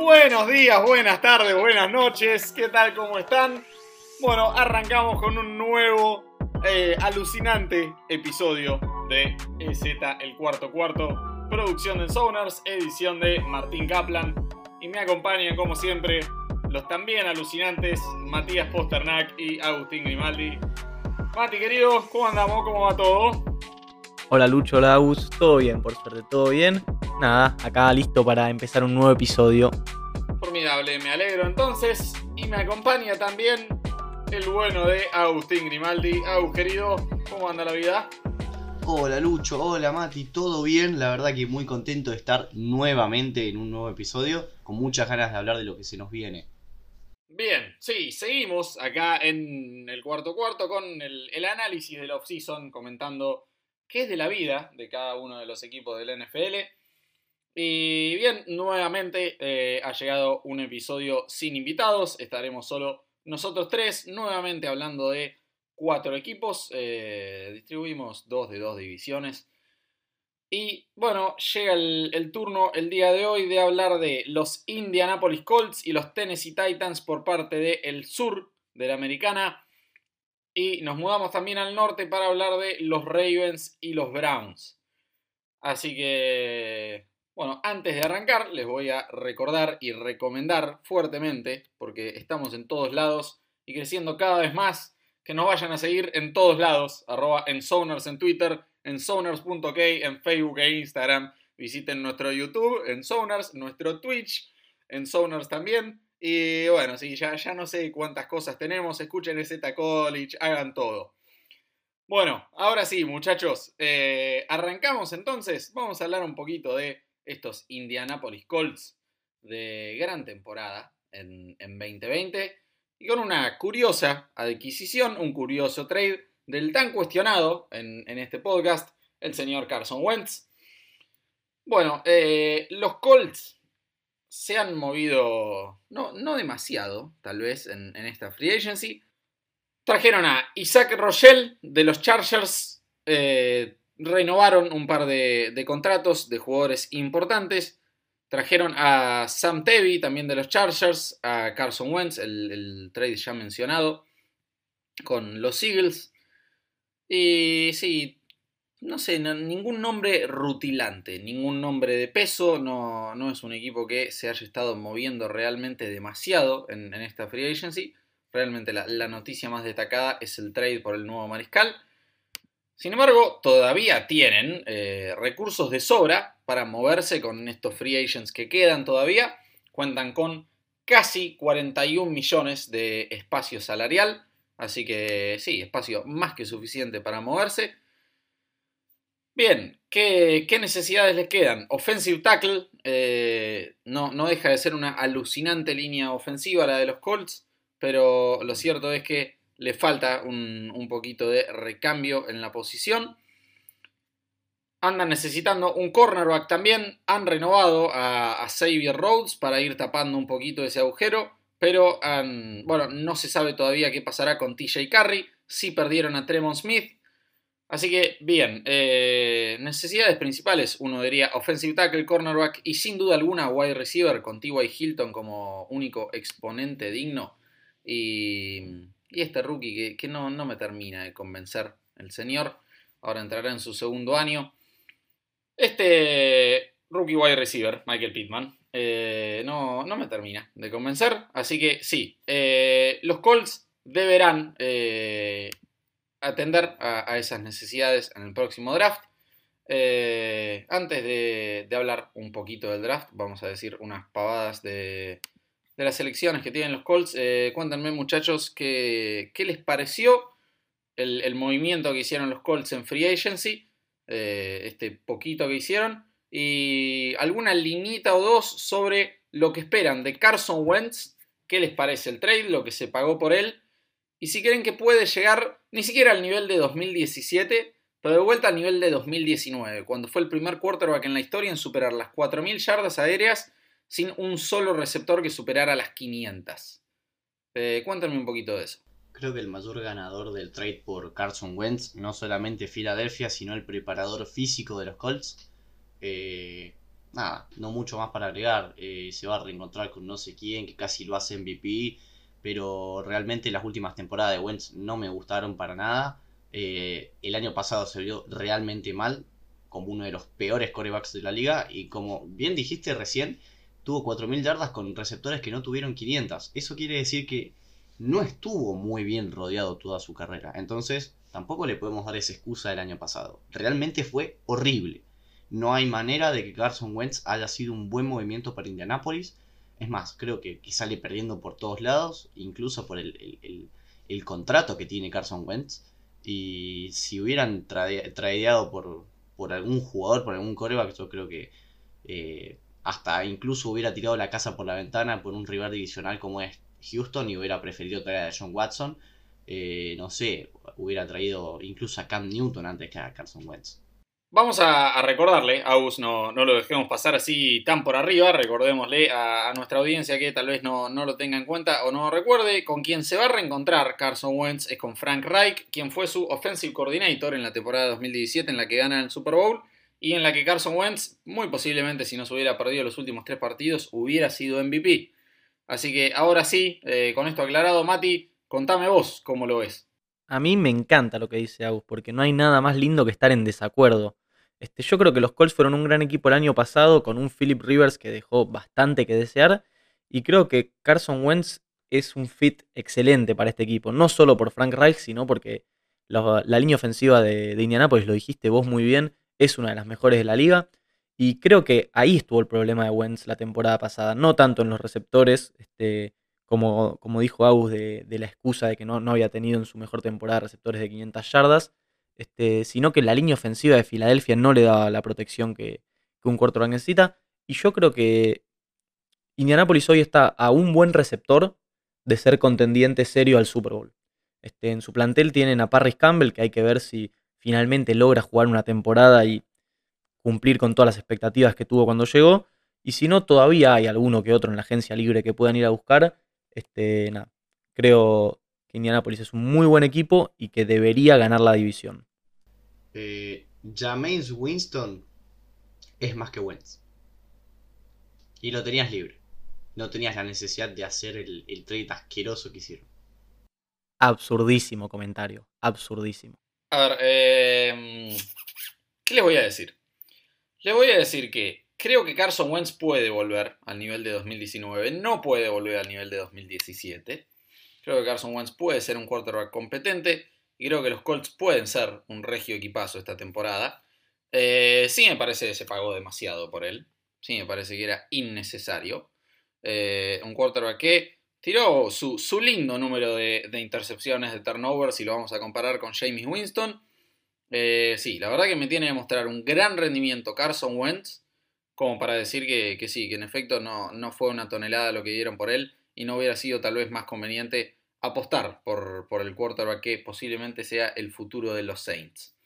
Buenos días, buenas tardes, buenas noches, ¿qué tal? ¿Cómo están? Bueno, arrancamos con un nuevo eh, alucinante episodio de EZ El Cuarto Cuarto, producción de Sonars, edición de Martín Kaplan. Y me acompañan, como siempre, los también alucinantes Matías Posternak y Agustín Grimaldi. Mati, querido, ¿cómo andamos? ¿Cómo va todo? Hola Lucho, hola Agus, todo bien, por suerte, todo bien. Nada, acá listo para empezar un nuevo episodio. Formidable, me alegro entonces. Y me acompaña también el bueno de Agustín Grimaldi. Agus, querido, ¿cómo anda la vida? Hola Lucho, hola Mati, ¿todo bien? La verdad que muy contento de estar nuevamente en un nuevo episodio, con muchas ganas de hablar de lo que se nos viene. Bien, sí, seguimos acá en el cuarto cuarto con el, el análisis del off-season, comentando qué es de la vida de cada uno de los equipos del NFL. Y bien, nuevamente eh, ha llegado un episodio sin invitados. Estaremos solo nosotros tres, nuevamente hablando de cuatro equipos. Eh, distribuimos dos de dos divisiones. Y bueno, llega el, el, turno el día de hoy de hablar de los Indianapolis Colts y los Tennessee Titans por parte del sur de la americana. Y nos mudamos también al norte para hablar de los Ravens y los Browns. Así que, bueno, antes de arrancar, les voy a recordar y recomendar fuertemente, porque estamos en todos lados y creciendo cada vez más, que nos vayan a seguir en todos lados, arroba en Sonars en Twitter, en Sonars.k, en Facebook e Instagram. Visiten nuestro YouTube, en Sonars, nuestro Twitch, en Sonars también. Y bueno, sí, ya, ya no sé cuántas cosas tenemos. Escuchen Z College, hagan todo. Bueno, ahora sí, muchachos. Eh, arrancamos entonces. Vamos a hablar un poquito de estos Indianapolis Colts de gran temporada en, en 2020. Y con una curiosa adquisición, un curioso trade del tan cuestionado en, en este podcast, el señor Carson Wentz. Bueno, eh, los Colts se han movido, no, no demasiado, tal vez, en, esta free agency. Trajeron a Isaac Rochelle de los Chargers, eh, renovaron un par de, contratos de jugadores importantes. Trajeron a Sam Tevy, también de los Chargers, a Carson Wentz, el, trade ya mencionado, con los Eagles. Y sí, no sé, ningún nombre rutilante, ningún nombre de peso, no, no, es un equipo que se haya estado moviendo realmente demasiado en, esta free agency. Realmente la, noticia más destacada es el trade por el nuevo mariscal. Sin embargo, todavía tienen eh, recursos de sobra para moverse con estos free agents que quedan todavía. Cuentan con casi 41 millones de espacio salarial. Así que sí, espacio más que suficiente para moverse. Bien, ¿qué, ¿qué, necesidades les quedan? Offensive tackle, eh, no, no, deja de ser una alucinante línea ofensiva la de los Colts, pero lo cierto es que le falta un, un poquito de recambio en la posición. Andan necesitando un cornerback también, han renovado a, Xavier Rhodes para ir tapando un poquito ese agujero, pero bueno, no se sabe todavía qué pasará con TJ Carey, sí perdieron a Tremont Smith, Así que, bien, eh, necesidades principales, uno diría offensive tackle, cornerback y sin duda alguna wide receiver con T.Y. Hilton como único exponente digno. Y, y este rookie que, no, no, me termina de convencer el señor. Ahora entrará en su segundo año. Este rookie wide receiver, Michael Pittman, eh, no, no, me termina de convencer. Así que sí, eh, los Colts deberán atender a, esas necesidades en el próximo draft. Eh, antes de, de, hablar un poquito del draft, vamos a decir unas pavadas de, de las selecciones que tienen los Colts. Eh, cuéntenme muchachos qué, qué les pareció el, movimiento que hicieron los Colts en Free Agency, eh, este poquito que hicieron, y alguna linita o dos sobre lo que esperan de Carson Wentz, qué les parece el trade, lo que se pagó por él y si creen que puede llegar ni siquiera al nivel de 2017, pero de vuelta al nivel de 2019, cuando fue el primer quarterback en la historia en superar las 4.000 yardas aéreas sin un solo receptor que superara las 500. Eh, cuéntame un poquito de eso. Creo que el mayor ganador del trade por Carson Wentz, no solamente Filadelfia, sino el preparador físico de los Colts. Eh, nada, no mucho más para agregar. Eh, se va a reencontrar con no sé quién, que casi lo hace MVP. Pero realmente las últimas temporadas de Wentz no me gustaron para nada. Eh, el año pasado se vio realmente mal, como uno de los peores corebacks de la liga. Y como bien dijiste recién, tuvo 4.000 yardas con receptores que no tuvieron 500. Eso quiere decir que no estuvo muy bien rodeado toda su carrera. Entonces, tampoco le podemos dar esa excusa del año pasado. Realmente fue horrible. No hay manera de que Carson Wentz haya sido un buen movimiento para Indianapolis. Es más, creo que, sale perdiendo por todos lados, incluso por el, contrato que tiene Carson Wentz. Y si hubieran tradeado por, por algún jugador, por algún coreback, yo creo que eh, hasta incluso hubiera tirado la casa por la ventana por un rival divisional como es Houston y hubiera preferido traer a John Watson. Eh, no sé, hubiera traído incluso a Cam Newton antes que a Carson Wentz. Vamos a, recordarle, Aus, no, no lo dejemos pasar así tan por arriba, recordémosle a, nuestra audiencia que tal vez no, no, lo tenga en cuenta o no recuerde, con quien se va a reencontrar Carson Wentz es con Frank Reich, quien fue su offensive coordinator en la temporada 2017 en la que gana el Super Bowl y en la que Carson Wentz, muy posiblemente si no se hubiera perdido los últimos tres partidos, hubiera sido MVP. Así que ahora sí, eh, con esto aclarado, Mati, contame vos cómo lo ves. A mí me encanta lo que dice Agus, porque no hay nada más lindo que estar en desacuerdo. Este, yo creo que los Colts fueron un gran equipo el año pasado con un Philip Rivers que dejó bastante que desear. Y creo que Carson Wentz es un fit excelente para este equipo. No solo por Frank Reich, sino porque la, línea ofensiva de, de, Indianapolis, lo dijiste vos muy bien, es una de las mejores de la liga. Y creo que ahí estuvo el problema de Wentz la temporada pasada. No tanto en los receptores, este, como, como dijo Agus, de, la excusa de que no, no había tenido en su mejor temporada receptores de 500 yardas este, sino que la línea ofensiva de Filadelfia no le daba la protección que, un quarterback necesita. Y yo creo que Indianapolis hoy está a un buen receptor de ser contendiente serio al Super Bowl. Este, en su plantel tienen a Parris Campbell, que hay que ver si finalmente logra jugar una temporada y cumplir con todas las expectativas que tuvo cuando llegó. Y si no, todavía hay alguno que otro en la agencia libre que puedan ir a buscar. Este, creo que Indianapolis es un muy buen equipo y que debería ganar la división eh, James Winston es más que Wentz. Y lo tenías libre. No tenías la necesidad de hacer el, el trade asqueroso que hicieron. Absurdísimo comentario. Absurdísimo. A ver, eh, ¿qué les voy a decir? Les voy a decir que creo que Carson Wentz puede volver al nivel de 2019. No puede volver al nivel de 2017. Creo que Carson Wentz puede ser un quarterback competente. Y creo que los Colts pueden ser un regio equipazo esta temporada. Eh, sí me parece que se pagó demasiado por él. Sí me parece que era innecesario. Eh, un quarterback que tiró su, lindo número de, intercepciones, de turnovers, si lo vamos a comparar con James Winston. Eh, sí, la verdad que me tiene que mostrar un gran rendimiento Carson Wentz, como para decir que, sí, que en efecto no, no, fue una tonelada lo que dieron por él y no hubiera sido tal vez más conveniente apostar por, por el quarterback que posiblemente sea el futuro de los Saints.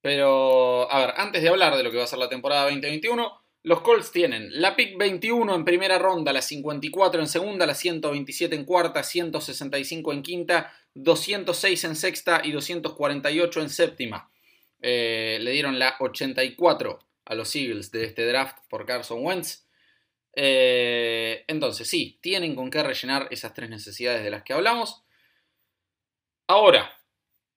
Pero, a ver, antes de hablar de lo que va a ser la temporada 2021, los Colts tienen la pick 21 en primera ronda, la 54 en segunda, la 127 en cuarta, 165 en quinta, 206 en sexta y 248 en séptima. Eh, le dieron la 84 a los Eagles de este draft por Carson Wentz. Eh, entonces, sí, tienen con qué rellenar esas tres necesidades de las que hablamos. Ahora,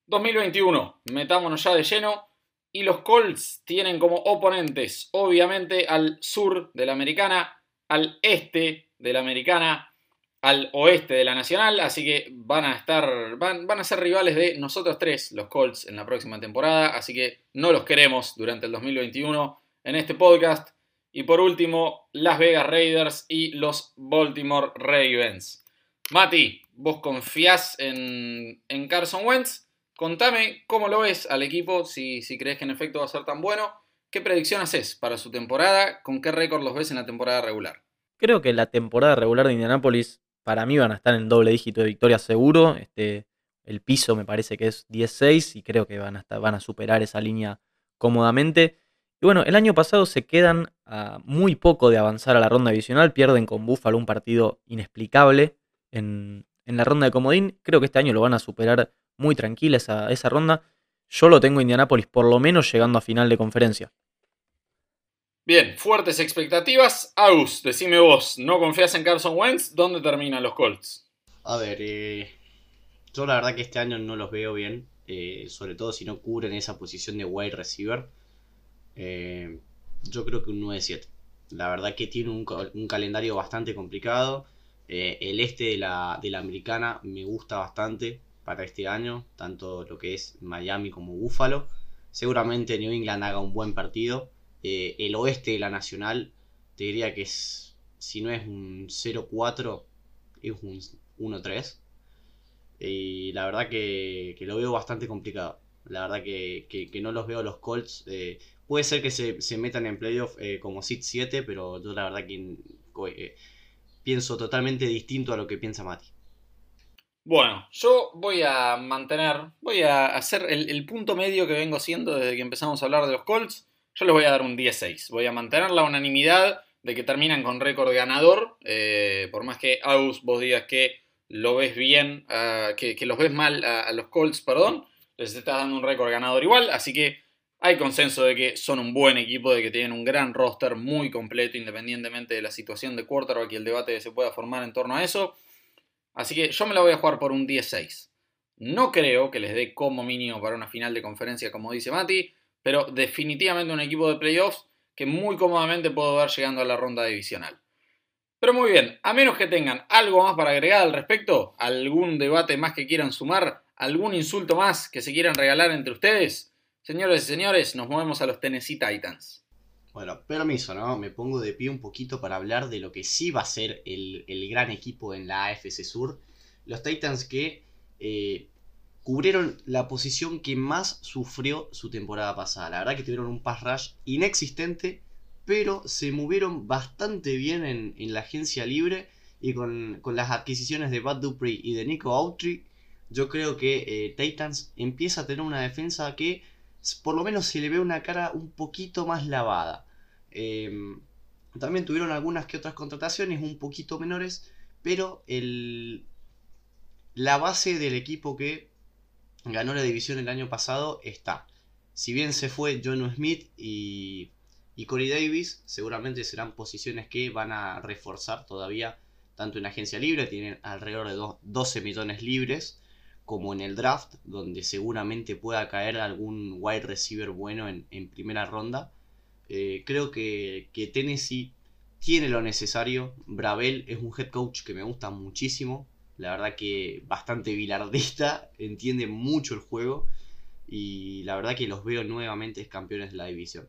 2021, metámonos ya de lleno. Y los Colts tienen como oponentes, obviamente, al sur de la americana, al este de la americana, al oeste de la nacional. Así que van a estar, van, van a ser rivales de nosotros tres, los Colts, en la próxima temporada. Así que no los queremos durante el 2021 en este podcast. Y por último, Las Vegas Raiders y los Baltimore Ravens. Mati, ¿vos confías en, Carson Wentz? Contame cómo lo ves al equipo, si, si crees que en efecto va a ser tan bueno. ¿Qué predicción haces para su temporada? ¿Con qué récord los ves en la temporada regular? Creo que la temporada regular de Indianapolis para mí van a estar en doble dígito de victoria seguro. Este, el piso me parece que es 10-6 y creo que van a, van a superar esa línea cómodamente. Y bueno, el año pasado se quedan a muy poco de avanzar a la ronda divisional, pierden con Buffalo un partido inexplicable en, la ronda de comodín. Creo que este año lo van a superar muy tranquila esa, esa, ronda. Yo lo tengo Indianapolis por lo menos llegando a final de conferencia. Bien, fuertes expectativas. Aus, decime vos, ¿no confías en Carson Wentz? ¿Dónde terminan los Colts? A ver, eh, yo la verdad que este año no los veo bien, eh, sobre todo si no cubren esa posición de wide receiver. Eh, yo creo que un 9-7. La verdad que tiene un, un calendario bastante complicado. El este de la, de la americana me gusta bastante para este año, tanto lo que es Miami como Buffalo. Seguramente New England haga un buen partido. Eh, el oeste de la Nacional, te diría que es, si no es un 0-4, es un 1-3. Y la verdad que, lo veo bastante complicado. La verdad que, no los veo los Colts. Eh, puede ser que se, metan en playoff eh, como Seed 7, pero yo la verdad que pienso totalmente distinto a lo que piensa Mati. Bueno, yo voy a mantener, voy a hacer el, punto medio que vengo siendo desde que empezamos a hablar de los Colts yo les voy a dar un 10-6. Voy a mantener la unanimidad de que terminan con récord ganador. Eh, por más que Aus vos digas que lo ves bien, ah, que, los ves mal a, los Colts, perdón, les está dando un récord ganador igual. Así que hay consenso de que son un buen equipo, de que tienen un gran roster muy completo, independientemente de la situación de quarterback y el debate que se pueda formar en torno a eso. Así que yo me la voy a jugar por un 10-6. No creo que les dé como mínimo para una final de conferencia, como dice Mati pero definitivamente un equipo de playoffs que muy cómodamente puedo ver llegando a la ronda divisional. Pero muy bien, a menos que tengan algo más para agregar al respecto, algún debate más que quieran sumar, algún insulto más que se quieran regalar entre ustedes, señores y señores, nos movemos a los Tennessee Titans. Bueno, permiso, ¿no? Me pongo de pie un poquito para hablar de lo que sí va a ser el, gran equipo en la AFC Sur. Los Titans que eh, cubrieron la posición que más sufrió su temporada pasada. La verdad que tuvieron un pass rush inexistente, pero se movieron bastante bien en, la agencia libre y con, las adquisiciones de Bud Dupree y de Nico Autry. Yo creo que eh, Titans empieza a tener una defensa que por lo menos se le ve una cara un poquito más lavada. Em, también tuvieron algunas que otras contrataciones un poquito menores, pero el, la base del equipo que ganó la división el año pasado, está. Si bien se fue John Smith y, y Corey Davis, seguramente serán posiciones que van a reforzar todavía, tanto en agencia libre, tienen alrededor de 12 millones libres, como en el draft, donde seguramente pueda caer algún wide receiver bueno en, primera ronda. Eh, creo que, Tennessee tiene lo necesario. Bravel es un head coach que me gusta muchísimo. La verdad que bastante bilardista, entiende mucho el juego y la verdad que los veo nuevamente campeones de la división.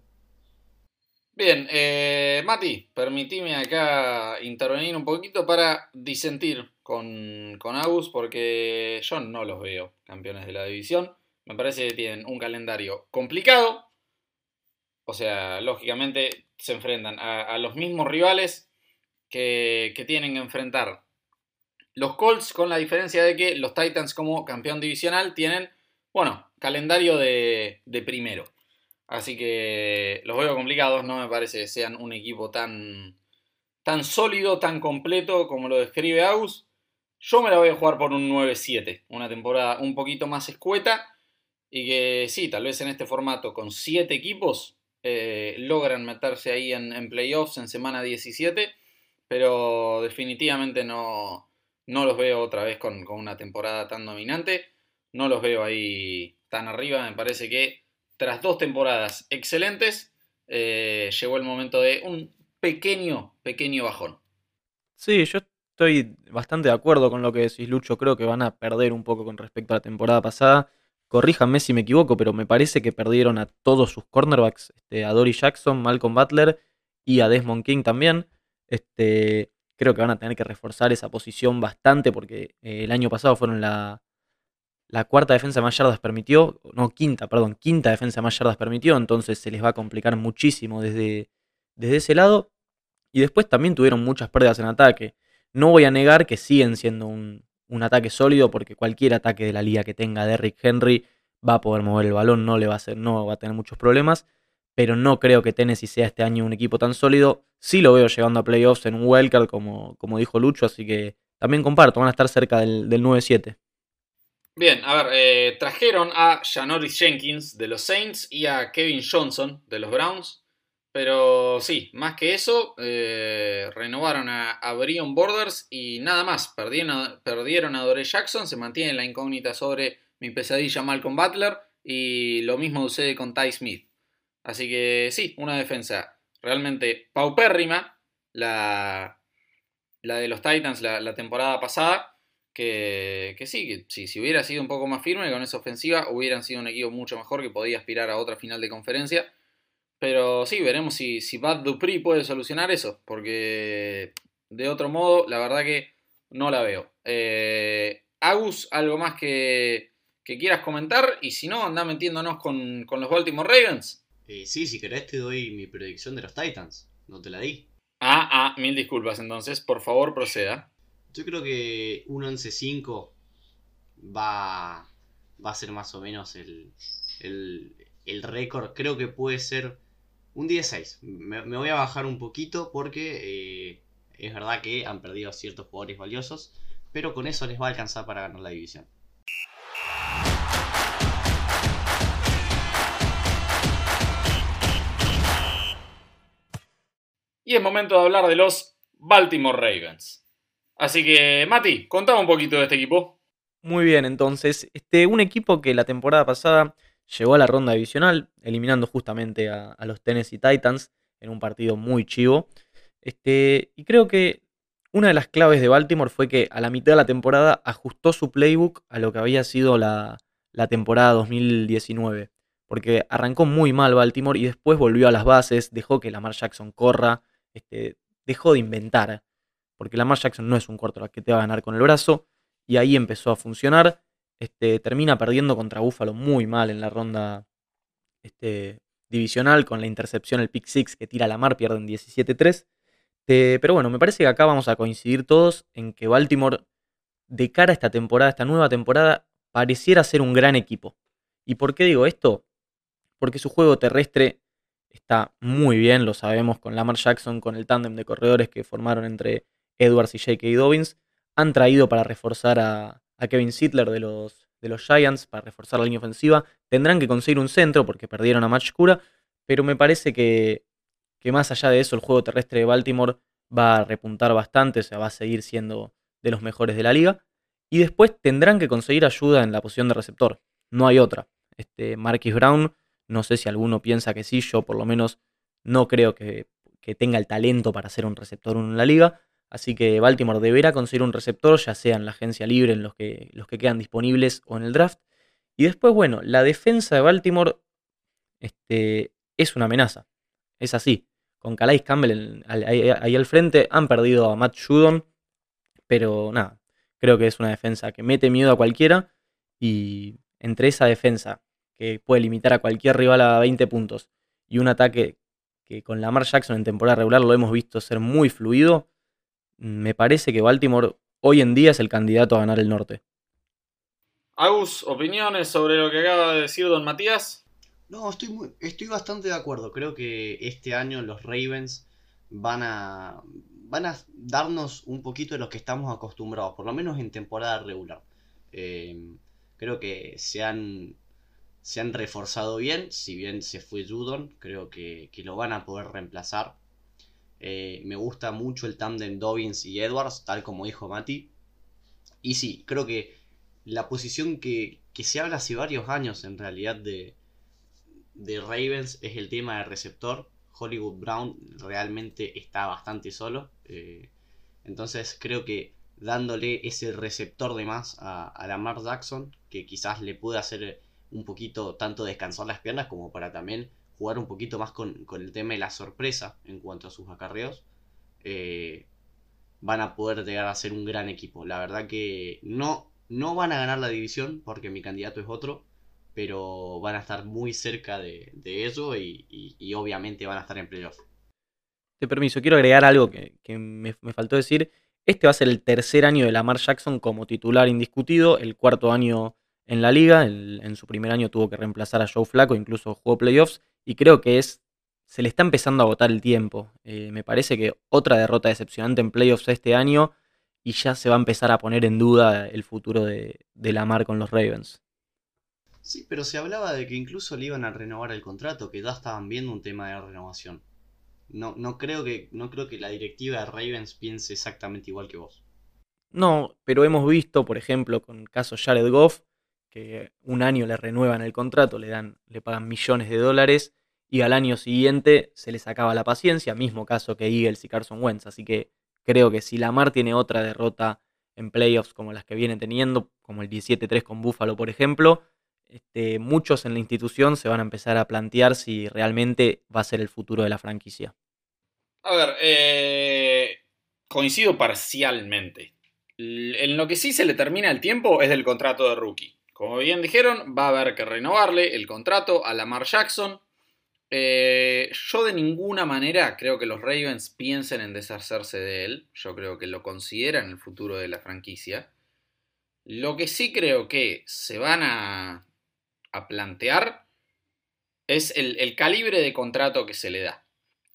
Bien, eh, Mati, permitime acá intervenir un poquito para disentir con, con Agus porque yo no los veo campeones de la división. Me parece que tienen un calendario complicado. O sea, lógicamente se enfrentan a, los mismos rivales que, que tienen que enfrentar los Colts, con la diferencia de que los Titans, como campeón divisional, tienen, bueno, calendario de, primero. Así que los veo complicados, no me parece que sean un equipo tan, tan sólido, tan completo como lo describe Aus. Yo me la voy a jugar por un 9-7, una temporada un poquito más escueta y que sí, tal vez en este formato con 7 equipos eh, logran meterse ahí en, en playoffs en semana 17, pero definitivamente no, no los veo otra vez con, una temporada tan dominante. No los veo ahí tan arriba. Me parece que tras dos temporadas excelentes, eh, llegó el momento de un pequeño, pequeño bajón. Sí, yo estoy bastante de acuerdo con lo que decís, Lucho. Creo que van a perder un poco con respecto a la temporada pasada. Corríjanme si me equivoco, pero me parece que perdieron a todos sus cornerbacks, este, a Dory Jackson, Malcolm Butler y a Desmond King también. Este, creo que van a tener que reforzar esa posición bastante porque eh, el año pasado fueron la, la cuarta defensa más yardas permitió, no, quinta, perdón, quinta defensa más yardas permitió, entonces se les va a complicar muchísimo desde, desde ese lado. Y después también tuvieron muchas pérdidas en ataque. No voy a negar que siguen siendo un, un ataque sólido porque cualquier ataque de la liga que tenga Derrick Henry va a poder mover el balón, no le va a hacer, no va a tener muchos problemas pero no creo que Tennessee sea este año un equipo tan sólido. Sí lo veo llegando a playoffs en un wildcard, como, como dijo Lucho, así que también comparto, van a estar cerca del, 9-7. Bien, a ver, eh, trajeron a Janoris Jenkins de los Saints y a Kevin Johnson de los Browns, Pero sí, más que eso, eh, renovaron a, a Brion Borders y nada más. Perdieron a, perdieron a Dore Jackson, se mantiene la incógnita sobre mi pesadilla Malcolm Butler y lo mismo sucede con Ty Smith. Así que sí, una defensa realmente paupérrima, la, la de los Titans la, la temporada pasada, que, que sí, que sí, si hubiera sido un poco más firme con esa ofensiva, hubieran sido un equipo mucho mejor que podía aspirar a otra final de conferencia. Pero sí, veremos si, si Bad Dupri puede solucionar eso, porque de otro modo, la verdad que no la veo. Eh, Agus, algo más que, que quieras comentar, y si no, anda metiéndonos con, con los Baltimore Ravens. Eh, sí, si querés te doy mi predicción de los Titans. No te la di. Ah, ah, mil disculpas entonces, por favor proceda. Yo creo que un 11-5 va, a ser más o menos el, récord. Creo que puede ser un 16. Me, me voy a bajar un poquito porque eh, es verdad que han perdido ciertos jugadores valiosos, pero con eso les va a alcanzar para ganar la división. Y es momento de hablar de los Baltimore Ravens. Así que, Mati, contame un poquito de este equipo. Muy bien, entonces, este, un equipo que la temporada pasada llegó a la ronda divisional, eliminando justamente a, a los Tennessee Titans en un partido muy chivo. Este, y creo que una de las claves de Baltimore fue que a la mitad de la temporada ajustó su playbook a lo que había sido la, la temporada 2019. Porque arrancó muy mal Baltimore y después volvió a las bases, dejó que Lamar Jackson corra, este, dejó de inventar. Porque Lamar Jackson no es un quarterback que te va a ganar con el brazo. Y ahí empezó a funcionar. Este, termina perdiendo contra Buffalo muy mal en la ronda este, divisional con la intercepción, el pick six que tira Lamar, pierden 17-3. Eh, pero bueno, me parece que acá vamos a coincidir todos en que Baltimore, de cara a esta temporada, esta nueva temporada, pareciera ser un gran equipo. ¿Y por qué digo esto? Porque su juego terrestre está muy bien, lo sabemos con Lamar Jackson, con el tándem de corredores que formaron entre Edwards y J.K. Dobbins. Han traído para reforzar a, Kevin Sittler de los, de los Giants, para reforzar la línea ofensiva. Tendrán que conseguir un centro porque perdieron a Match Cura, pero me parece que, que más allá de eso, el juego terrestre de Baltimore va a repuntar bastante, o sea, va a seguir siendo de los mejores de la liga. Y después tendrán que conseguir ayuda en la posición de receptor. No hay otra. Este, Marquis Brown, no sé si alguno piensa que sí, yo por lo menos no creo que, que tenga el talento para ser un receptor en la liga. Así que Baltimore deberá conseguir un receptor, ya sea en la agencia libre, en los que, los que quedan disponibles o en el draft. Y después, bueno, la defensa de Baltimore este, es una amenaza. Es así. Con Calais Campbell ahí al frente han perdido a Matt Judon. Pero nada, creo que es una defensa que mete miedo a cualquiera. Y entre esa defensa que puede limitar a cualquier rival a 20 puntos y un ataque que con Lamar Jackson en temporada regular lo hemos visto ser muy fluido, me parece que Baltimore hoy en día es el candidato a ganar el norte. Agus, opiniones sobre lo que acaba de decir Don Matías. No, estoy, muy, estoy bastante de acuerdo. Creo que este año los Ravens van a, van a darnos un poquito de lo que estamos acostumbrados, por lo menos en temporada regular. Eh, creo que se han, se han reforzado bien, si bien se fue Judon, creo que, que lo van a poder reemplazar. Eh, me gusta mucho el tándem Dobbins y Edwards, tal como dijo Mati. Y sí, creo que la posición que, que se habla hace varios años en realidad de, de Ravens es el tema de receptor. Hollywood Brown realmente está bastante solo. eh, entonces creo que dándole ese receptor de más a, a Lamar Jackson, que quizás le pueda hacer un poquito tanto descansar las piernas como para también jugar un poquito más con, con el tema de la sorpresa en cuanto a sus acarreos, eh, van a poder llegar a ser un gran equipo. La verdad que no, no van a ganar la división porque mi candidato es otro, pero van a estar muy cerca de, de eso y, y- obviamente van a estar en playoff. Te permiso, quiero agregar algo que, que me, me faltó decir. Este va a ser el tercer año de Lamar Jackson como titular indiscutido, el cuarto año en la liga. en su primer año tuvo que reemplazar a Joe Flaco, incluso jugó playoffs. Y creo que es. Se le está empezando a agotar el tiempo. Eh, me parece que otra derrota decepcionante en playoffs este año. Y ya se va a empezar a poner en duda el futuro de, de Lamar con los Ravens. Sí, pero se hablaba de que incluso le iban a renovar el contrato, que ya estaban viendo un tema de renovación. no, no, creo que, no creo que la directiva de Ravens piense exactamente igual que vos. No, pero hemos visto, por ejemplo, con el caso Jared Goff, un año le renuevan el contrato, le dan, le pagan millones de dólares y al año siguiente se les acaba la paciencia, mismo caso que Eagles y Carson Wentz. Así que creo que si Lamar tiene otra derrota en playoffs como las que viene teniendo, como el 17-3 con Buffalo, por ejemplo, este, muchos en la institución se van a empezar a plantear si realmente va a ser el futuro de la franquicia. A ver, eh, coincido parcialmente. En lo que sí se le termina el tiempo es del contrato de rookie. Como bien dijeron, va a haber que renovarle el contrato a Lamar Jackson. Eh, yo de ninguna manera creo que los Ravens piensen en deshacerse de él. Yo creo que lo consideran el futuro de la franquicia. Lo que sí creo que se van a, plantear es el, calibre de contrato que se le da.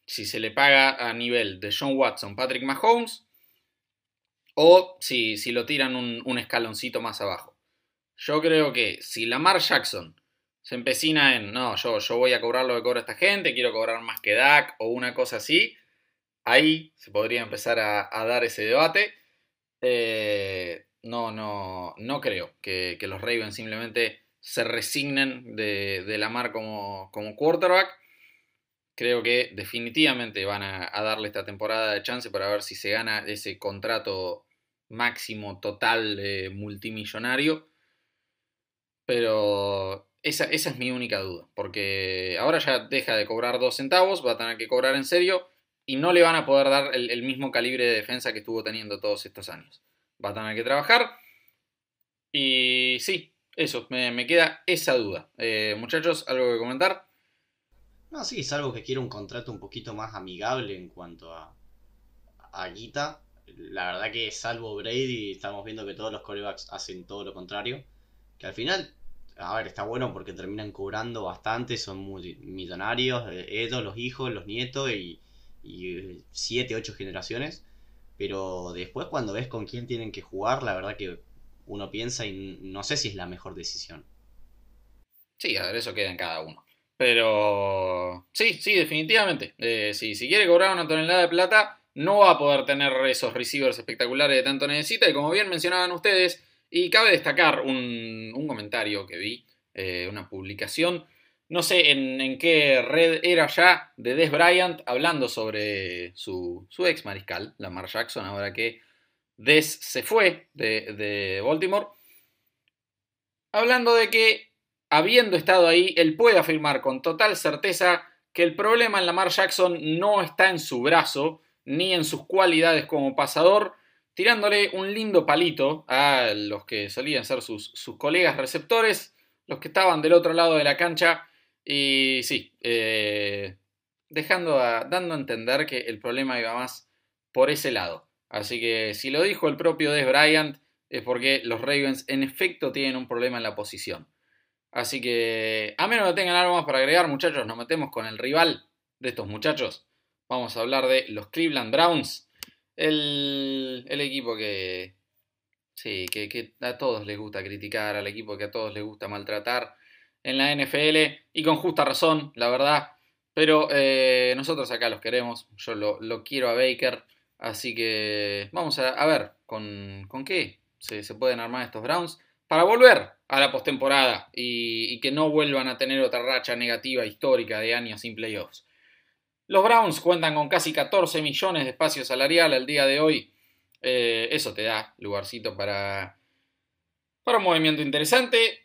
Si se le paga a nivel de John Watson, Patrick Mahomes, o si, si lo tiran un, un escaloncito más abajo. Yo creo que si Lamar Jackson se empecina en, no, yo, yo voy a cobrar lo que cobra esta gente, quiero cobrar más que DAC o una cosa así, ahí se podría empezar a, dar ese debate. Eh, no, no, no creo que, los Ravens simplemente se resignen de, de Lamar como, como quarterback. Creo que definitivamente van a, a, darle esta temporada de chance para ver si se gana ese contrato máximo total multimillonario. Pero esa, esa, es mi única duda, porque ahora ya deja de cobrar dos centavos, va a tener que cobrar en serio y no le van a poder dar el, mismo calibre de defensa que estuvo teniendo todos estos años. Va a tener que trabajar y sí, eso, me, queda esa duda. Eh, muchachos, ¿algo que comentar? No, sí, es algo que quiere un contrato un poquito más amigable en cuanto a, a guita. La verdad que salvo Brady, estamos viendo que todos los corebacks hacen todo lo contrario. Que al final a ver, está bueno porque terminan cobrando bastante, son muy millonarios, eh, ellos, los hijos, los nietos y, y siete, ocho generaciones. Pero después cuando ves con quién tienen que jugar, la verdad que uno piensa y no sé si es la mejor decisión. Sí, a ver, eso queda en cada uno. Pero sí, sí, definitivamente. Eh, si quiere cobrar una tonelada de plata, no va a poder tener esos receivers espectaculares que tanto necesita. Y como bien mencionaban ustedes, y cabe destacar un, comentario que vi, eh, una publicación, no sé en, qué red era ya, de Des Bryant, hablando sobre su, ex mariscal, Lamar Jackson, ahora que Des se fue de Baltimore, hablando de que, habiendo estado ahí, él puede afirmar con total certeza que el problema en Lamar Jackson no está en su brazo, ni en sus cualidades como pasador, tirándole un lindo palito a los que solían ser sus, colegas receptores, los que estaban del otro lado de la cancha, y sí, eh, dejando dando a entender que el problema iba más por ese lado. Así que si lo dijo el propio Des Bryant, es porque los Ravens en efecto tienen un problema en la posición. Así que, a menos que tengan algo más para agregar, muchachos, nos metemos con el rival de estos muchachos. Vamos a hablar de los Cleveland Browns el, equipo que, sí, que, a todos les gusta criticar, al equipo que a todos les gusta maltratar en la NFL y con justa razón, la verdad. Pero eh, nosotros acá los queremos, yo lo, quiero a Baker, así que vamos a, ver con, qué se, pueden armar estos Browns para volver a la postemporada y que no vuelvan a tener otra racha negativa histórica de años sin playoffs. Los Browns cuentan con casi 14 millones de espacio salarial al día de hoy. Eh, eso te da lugarcito para, para un movimiento interesante.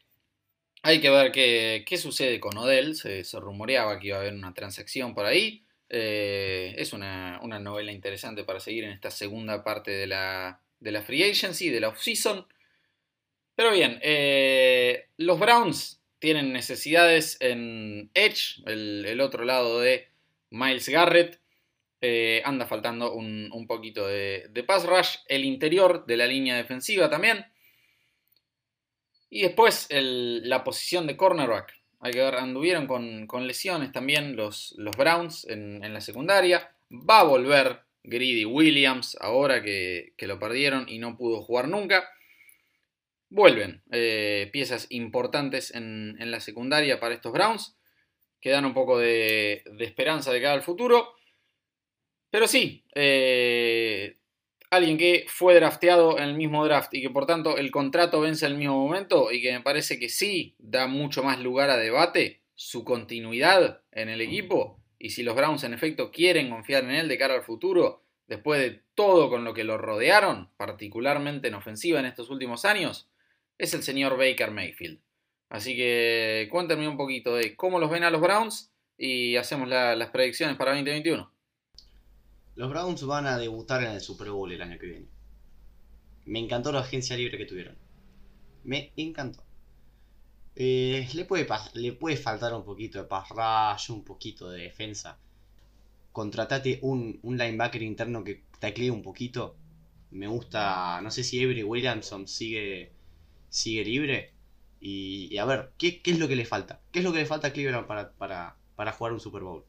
Hay que ver qué, sucede con Odell. Se, rumoreaba que iba a haber una transacción por ahí. Eh, es una, novela interesante para seguir en esta segunda parte de la, free agency, de la off-season. Pero bien, eh, los Browns tienen necesidades en Edge, el otro lado de Miles Garrett. Eh, anda faltando un, poquito de, pass rush. El interior de la línea defensiva también. Y después la posición de cornerback. Hay que ver, anduvieron con, lesiones también los, los Browns en, la secundaria. Va a volver Greedy Williams ahora que, lo perdieron y no pudo jugar nunca. Vuelven eh, piezas importantes en, en, la secundaria para estos Browns que dan un poco de, esperanza de cara al futuro. Pero sí, eh, alguien que fue drafteado en el mismo draft y que por tanto el contrato vence en el mismo momento y que me parece que sí da mucho más lugar a debate su continuidad en el equipo y si los Browns en efecto quieren confiar en él de cara al futuro, después de todo con lo que lo rodearon, particularmente en ofensiva en estos últimos años, es el señor Baker Mayfield. Así que cuéntenme un poquito de cómo los ven a los Browns y hacemos las predicciones para 2021. Los Browns van a debutar en el Super Bowl el año que viene. Me encantó la agencia libre que tuvieron. Me encantó. Eh, le, puede, faltar un poquito de pass un poquito de defensa. Contratate un, un linebacker interno que taclee un poquito. Me gusta, no sé si Avery Williamson sigue, sigue libre. Y, a ver, ¿qué, es lo que le falta? ¿Qué es lo que le falta a Cleveland para, para, para jugar un Super Bowl?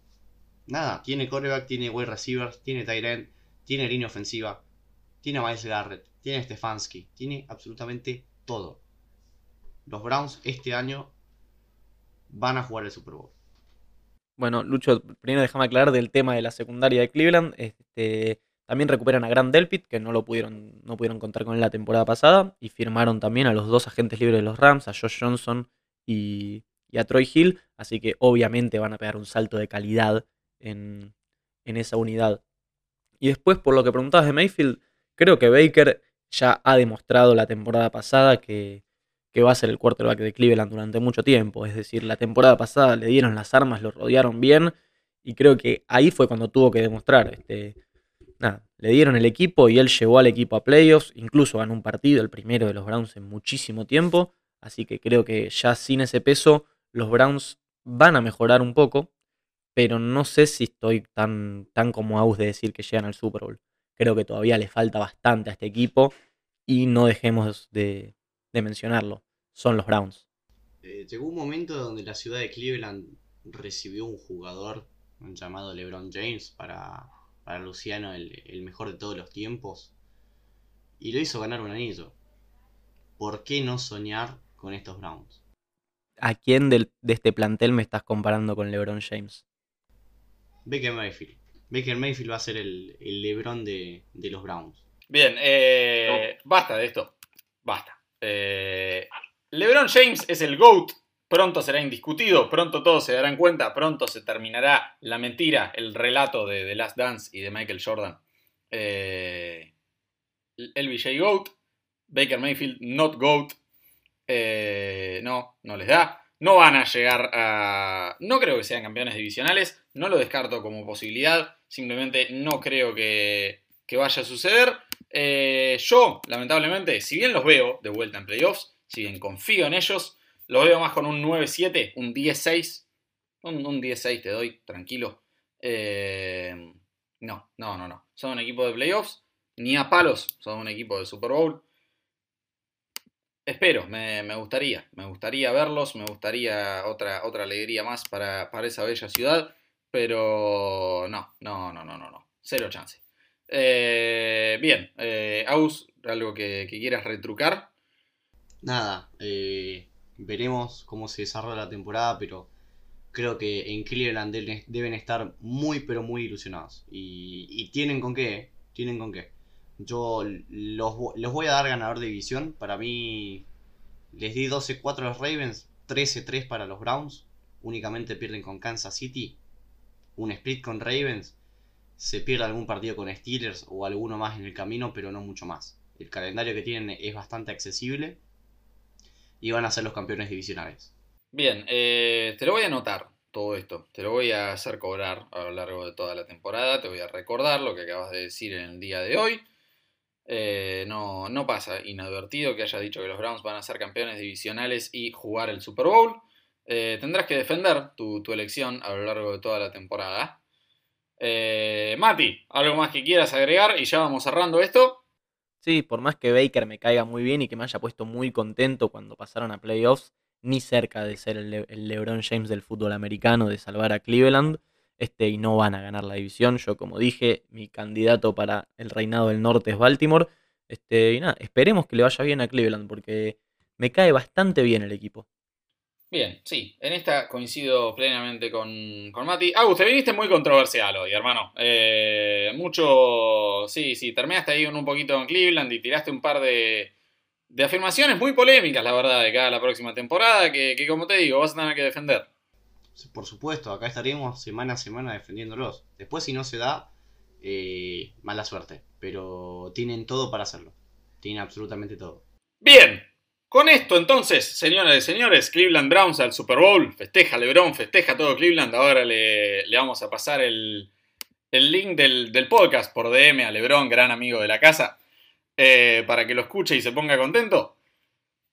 Nada, tiene coreback, tiene wide receivers, tiene tight end, tiene línea ofensiva, tiene Miles Garrett, tiene a Stefanski, tiene absolutamente todo los Browns este año van a jugar el Super Bowl. Bueno, Lucho, primero déjame aclarar del tema de la secundaria de Cleveland. Este, también recuperan a Grant Delpit, que no lo pudieron, no pudieron contar con él la temporada pasada. Y firmaron también a los dos agentes libres de los Rams, a Josh Johnson y, a Troy Hill. Así que obviamente van a pegar un salto de calidad en, en esa unidad. Y después, por lo que preguntabas de Mayfield, creo que Baker ya ha demostrado la temporada pasada que, que va a ser el quarterback de Cleveland durante mucho tiempo. Es decir, la temporada pasada le dieron las armas, lo rodearon bien y creo que ahí fue cuando tuvo que demostrar. Este, le dieron el equipo y él llevó al equipo a playoffs, incluso ganó un partido, el primero de los Browns en muchísimo tiempo. Así que creo que ya sin ese peso los Browns van a mejorar un poco, pero no sé si estoy tan, tan como Aus de decir que llegan al Super Bowl. Creo que todavía le falta bastante a este equipo y no dejemos de mencionarlo son los Browns. Eh, llegó un momento donde la ciudad de Cleveland recibió un jugador llamado LeBron James para, para Luciano el, mejor de todos los tiempos y lo hizo ganar un anillo. ¿Por qué no soñar con estos Browns? ¿A quién de este plantel me estás comparando con LeBron James? Baker Mayfield. Baker Mayfield va a ser el, LeBron de, los Browns. Bien, eh, basta de esto. Basta. Eh, LeBron James es el GOAT. Pronto será indiscutido, pronto todos se darán cuenta, pronto se terminará la mentira, el relato de The Last Dance y de Michael Jordan. Eh, LBJ GOAT, Baker Mayfield not GOAT. Eh, no, no les da. No van a llegar a... No creo que sean campeones divisionales, no lo descarto como posibilidad, simplemente no creo que, vaya a suceder. Eh, yo, lamentablemente, si bien los veo de vuelta en playoffs, si bien confío en ellos, lo veo más con un 9-7, un 10-6. Un, 10-6 te doy, tranquilo. Eh, no, no, no, no. Son un equipo de playoffs, ni a palos son un equipo de Super Bowl. Espero, me, gustaría, me gustaría verlos, me gustaría otra, otra alegría más para, esa bella ciudad, pero no, no, no, no, no, no, cero chance. Eh, bien, eh, Aus, algo que, que quieras retrucar nada, eh, veremos cómo se desarrolla la temporada, pero creo que en Cleveland deben estar muy, pero muy ilusionados. Y, tienen con qué, tienen con qué. Yo los, voy a dar ganador de división. Para mí, les di 12-4 a los Ravens, 13-3 para los Browns. Únicamente pierden con Kansas City. Un split con Ravens. Se pierde algún partido con Steelers o alguno más en el camino, pero no mucho más. El calendario que tienen es bastante accesible y van a ser los campeones divisionales. Bien, eh, te lo voy a anotar todo esto, te lo voy a hacer cobrar a lo largo de toda la temporada, te voy a recordar lo que acabas de decir en el día de hoy. Eh, no, no pasa inadvertido que haya dicho que los Browns van a ser campeones divisionales y jugar el Super Bowl. Eh, tendrás que defender tu, tu, elección a lo largo de toda la temporada. Mati, ¿algo más que quieras agregar? Y ya vamos cerrando esto. Sí, por más que Baker me caiga muy bien y que me haya puesto muy contento cuando pasaron a playoffs, ni cerca de ser el, LeBron James del fútbol americano, de salvar a Cleveland, este, y no van a ganar la división. Yo, como dije, mi candidato para el reinado del norte es Baltimore. Este, y nada, esperemos que le vaya bien a Cleveland, porque me cae bastante bien el equipo. Bien, sí, en esta coincido plenamente con, con Mati. Agus, te viniste muy controversial hoy, hermano. Eh, mucho, sí, sí, terminaste ahí un poquito en Cleveland y tiraste un par de, de afirmaciones muy polémicas, la verdad, de cada la próxima temporada, que, que como te digo, vas a tener que defender. Por supuesto, acá estaríamos semana a semana defendiéndolos. Después, si no se da, eh, mala suerte. Pero tienen todo para hacerlo. Tienen absolutamente todo. Bien, con esto entonces, señoras y señores, Cleveland Browns al Super Bowl, festeja LeBron, festeja todo Cleveland, ahora le, vamos a pasar el, link del, podcast por DM a LeBron, gran amigo de la casa, eh, para que lo escuche y se ponga contento.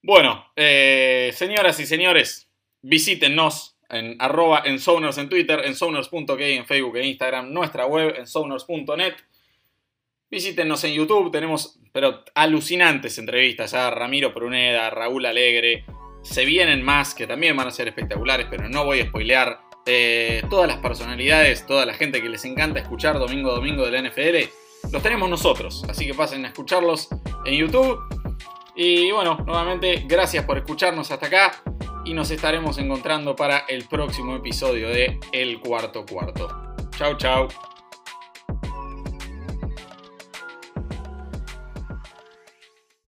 Bueno, eh, señoras y señores, visítenos en arroba en en Twitter, en en Facebook e Instagram, nuestra web en Visítenos en YouTube, tenemos pero alucinantes entrevistas a Ramiro Pruneda, Raúl Alegre. Se vienen más que también van a ser espectaculares, pero no voy a spoilear. Eh, todas las personalidades, toda la gente que les encanta escuchar domingo domingo de la NFL, los tenemos nosotros. Así que pasen a escucharlos en YouTube. Y bueno, nuevamente gracias por escucharnos hasta acá y nos estaremos encontrando para el próximo episodio de El Cuarto Cuarto. Chau, chau.